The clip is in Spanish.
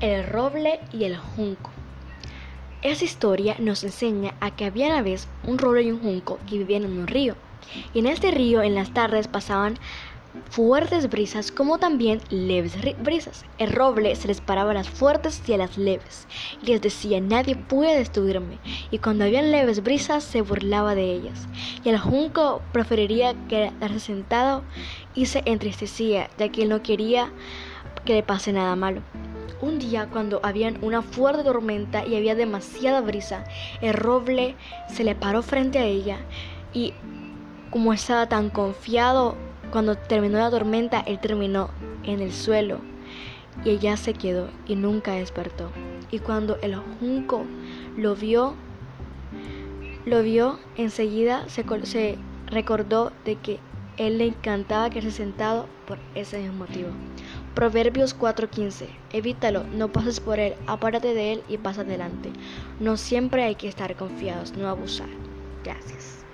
El roble y el junco. Esta historia nos enseña a que había una vez un roble y un junco que vivían en un río. Y en este río en las tardes pasaban fuertes brisas como también leves brisas. El roble se les paraba a las fuertes y a las leves y les decía nadie puede destruirme y cuando habían leves brisas se burlaba de ellas y el junco preferiría quedarse sentado y se entristecía ya que él no quería que le pase nada malo. Un día cuando había una fuerte tormenta y había demasiada brisa, el roble se le paró frente a ella y como estaba tan confiado cuando terminó la tormenta, él terminó en el suelo y ella se quedó y nunca despertó. Y cuando el junco lo vio, lo vio enseguida se, se recordó de que él le encantaba quedarse sentado por ese mismo motivo. Proverbios 4:15. Evítalo, no pases por él, apárate de él y pasa adelante. No siempre hay que estar confiados, no abusar. Gracias.